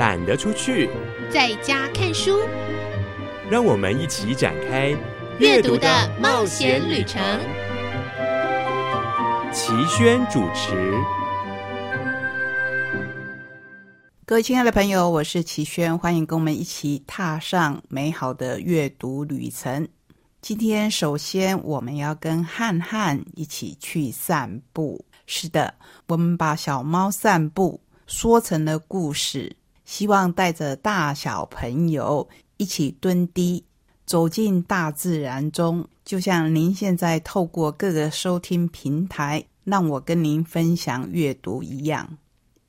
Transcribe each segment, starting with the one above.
懒得出去，在家看书。让我们一起展开阅读的冒险旅程。齐轩主持。各位亲爱的朋友，我是齐轩，欢迎跟我们一起踏上美好的阅读旅程。今天首先我们要跟汉汉一起去散步。是的，我们把小猫散步说成了故事，希望带着大小朋友一起蹲低，走进大自然中，就像您现在透过各个收听平台让我跟您分享阅读一样。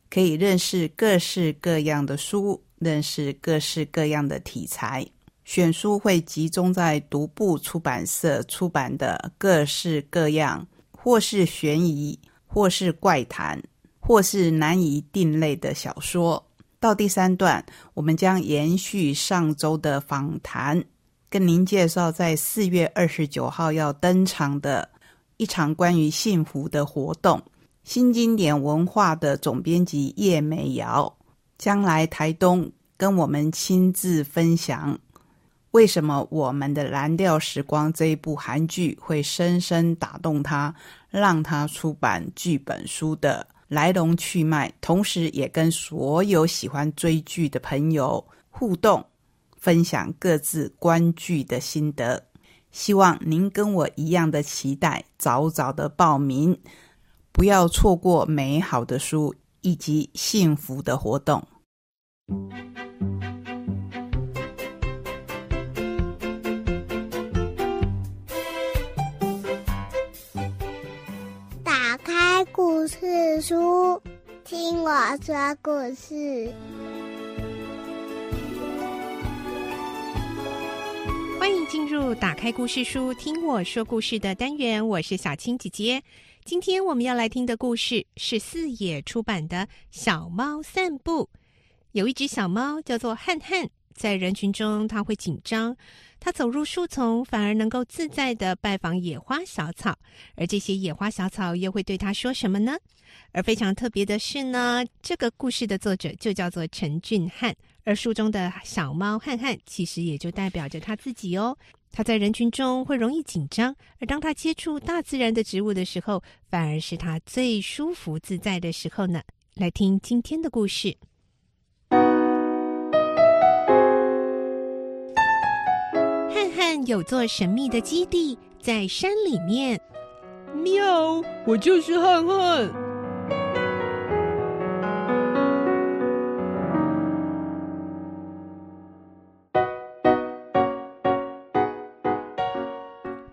可以认识各式各样的书，认识各式各样的题材。选书会集中在独步出版社出版的各式各样，或是悬疑，或是怪谈，或是难以定类的小说。到第三段，我们将延续上周的访谈，跟您介绍在四月二十九号要登场的一场关于幸福的活动。新经典文化的总编辑叶美瑶将来台东跟我们亲自分享，为什么我们的《蓝调时光》这一部韩剧会深深打动他，让他出版剧本书的来龙去脉，同时也跟所有喜欢追剧的朋友互动，分享各自观剧的心得。希望您跟我一样的期待，早早的报名。不要错过美好的书以及幸福的活动。书，听我说故事。欢迎进入打开故事书，听我说故事的单元。我是小青姐姐。今天我们要来听的故事是四野出版的《小猫散步》。有一只小猫叫做汉汉，在人群中他会紧张，他走入树丛反而能够自在的拜访野花小草，而这些野花小草又会对他说什么呢？而非常特别的是呢，这个故事的作者就叫做陈俊汉，而书中的小猫汉汉其实也就代表着他自己哦。他在人群中会容易紧张，而当他接触大自然的植物的时候，反而是他最舒服自在的时候呢。来听今天的故事。汉有座神秘的基地，在山里面。喵，我就是汉汉。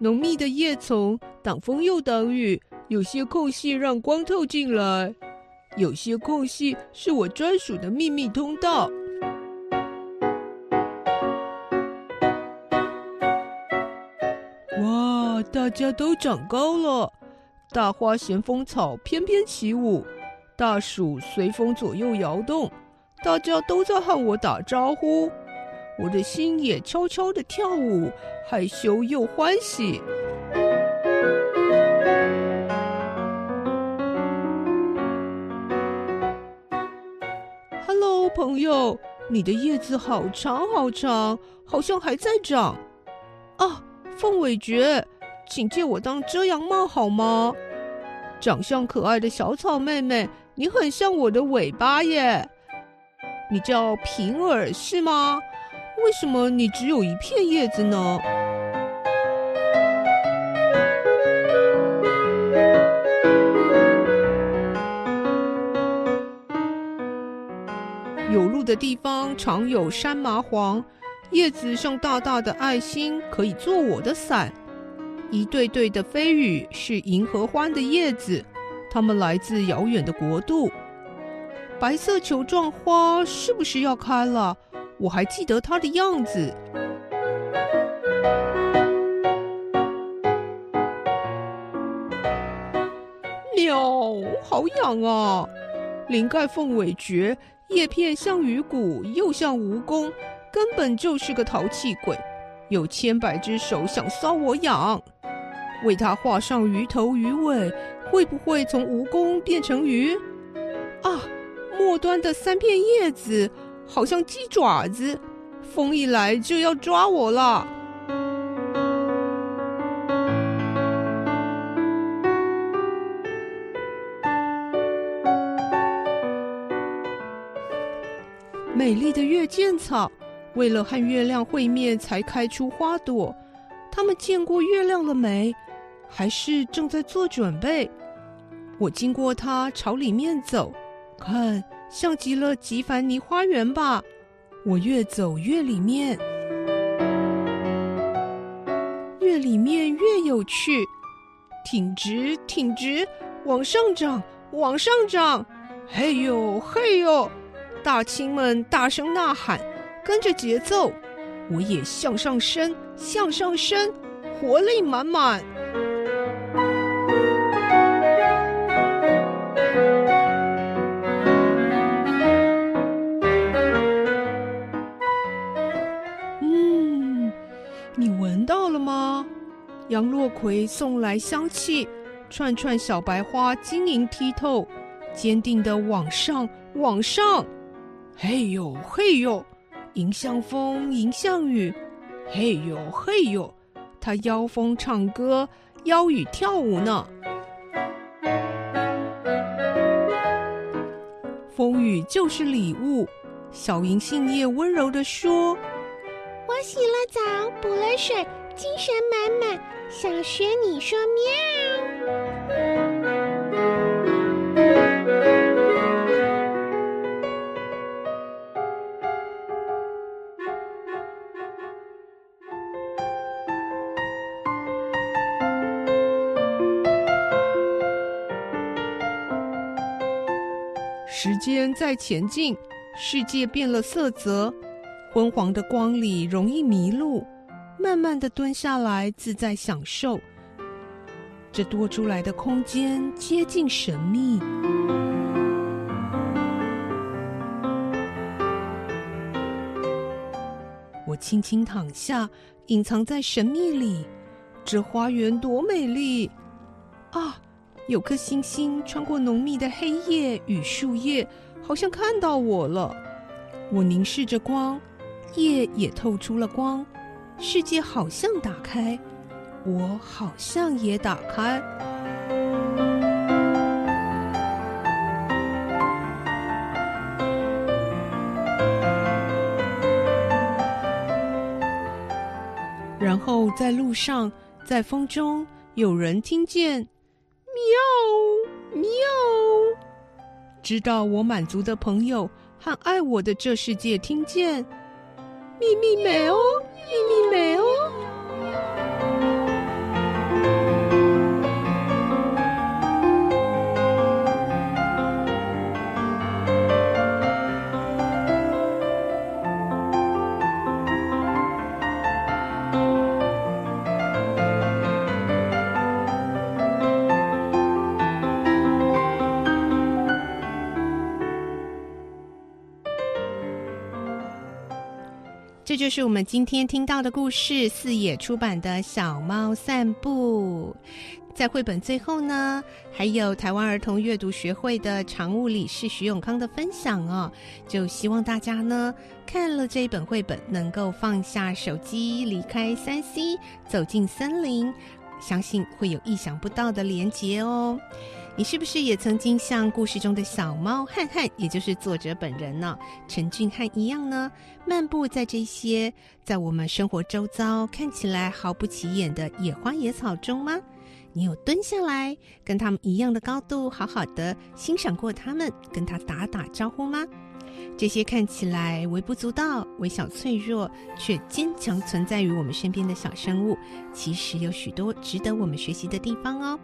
浓密的叶丛挡风又挡雨，有些空隙让光透进来，有些空隙是我专属的秘密通道。大家都长高了，大花咸丰草翩翩起舞，大树随风左右摇动，大家都在和我打招呼。我的心也悄悄的跳舞，害羞又欢喜。Hello，朋友，你的叶子好长好长，好像还在长。啊，凤尾蕨，请借我当遮阳帽好吗？长相可爱的小草妹妹，你很像我的尾巴耶。你叫平儿是吗？为什么你只有一片叶子呢？有路的地方常有山麻黄，叶子像大大的爱心，可以做我的伞。一对对的飞羽是银河欢的叶子，它们来自遥远的国度。白色球状花是不是要开了？我还记得它的样子。喵，好痒啊！鳞盖凤尾蕨，叶片像鱼骨，又像蜈蚣，根本就是个淘气鬼，有千百只手想搔我痒。为它画上鱼头鱼尾，会不会从蜈蚣变成鱼？啊，末端的三片叶子。好像鸡爪子，风一来就要抓我了。美丽的月见草，为了和月亮会面才开出花朵。他们见过月亮了没？还是正在做准备？我经过它，朝里面走，看，像极了吉凡尼花园吧。我越走越里面，越里面越有趣。挺直，挺直，往上涨，往上涨。嘿呦，嘿呦！大青们大声呐喊，跟着节奏，我也向上升，向上升，活力满满。杨洛葵送来香气，串串小白花晶莹剔透，坚定的往上，往上。嘿呦嘿呦，迎向风，迎向雨，嘿呦嘿呦，他邀风唱歌，邀雨跳舞呢。风雨就是礼物，小银杏叶温柔地说：“我洗了澡，补了水，精神满满，想学你说喵。”时间在前进，世界变了色泽，昏黄的光里容易迷路。慢慢的蹲下来，自在享受这多出来的空间，接近神秘。我轻轻躺下，隐藏在神秘里。这花园多美丽啊！有颗星星穿过浓密的黑夜与树叶，好像看到我了。我凝视着光，夜也透出了光，世界好像打开，我好像也打开。然后在路上，在风中，有人听见。喵喵！知道我满足的朋友和爱我的这世界听见，咪咪美哦，咪咪没有这就是我们今天听到的故事，四野出版的《小猫散步》。在绘本最后呢，还有台湾儿童阅读学会的常务理事徐永康的分享哦。就希望大家呢看了这一本绘本，能够放下手机，离开三 C，走进森林，相信会有意想不到的连结哦。你是不是也曾经像故事中的小猫汉汉，也就是作者本人呢，陈俊汉一样呢，漫步在这些在我们生活周遭看起来毫不起眼的野花野草中吗？你有蹲下来跟他们一样的高度，好好的欣赏过他们，跟他打打招呼吗？这些看起来微不足道、微小脆弱，却坚强存在于我们身边的小生物，其实有许多值得我们学习的地方哦。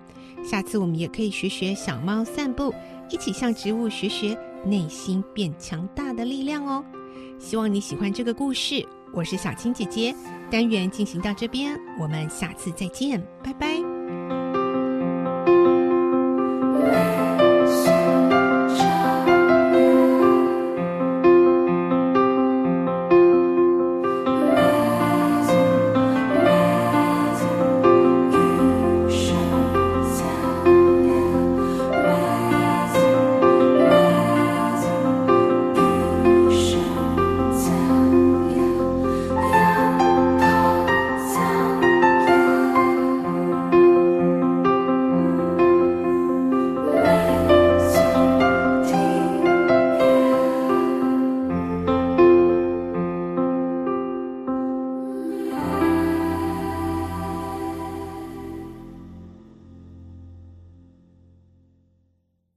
下次我们也可以学学小猫散步，一起向植物学学内心变强大的力量哦。希望你喜欢这个故事，我是小青姐姐。单元进行到这边，我们下次再见，拜拜。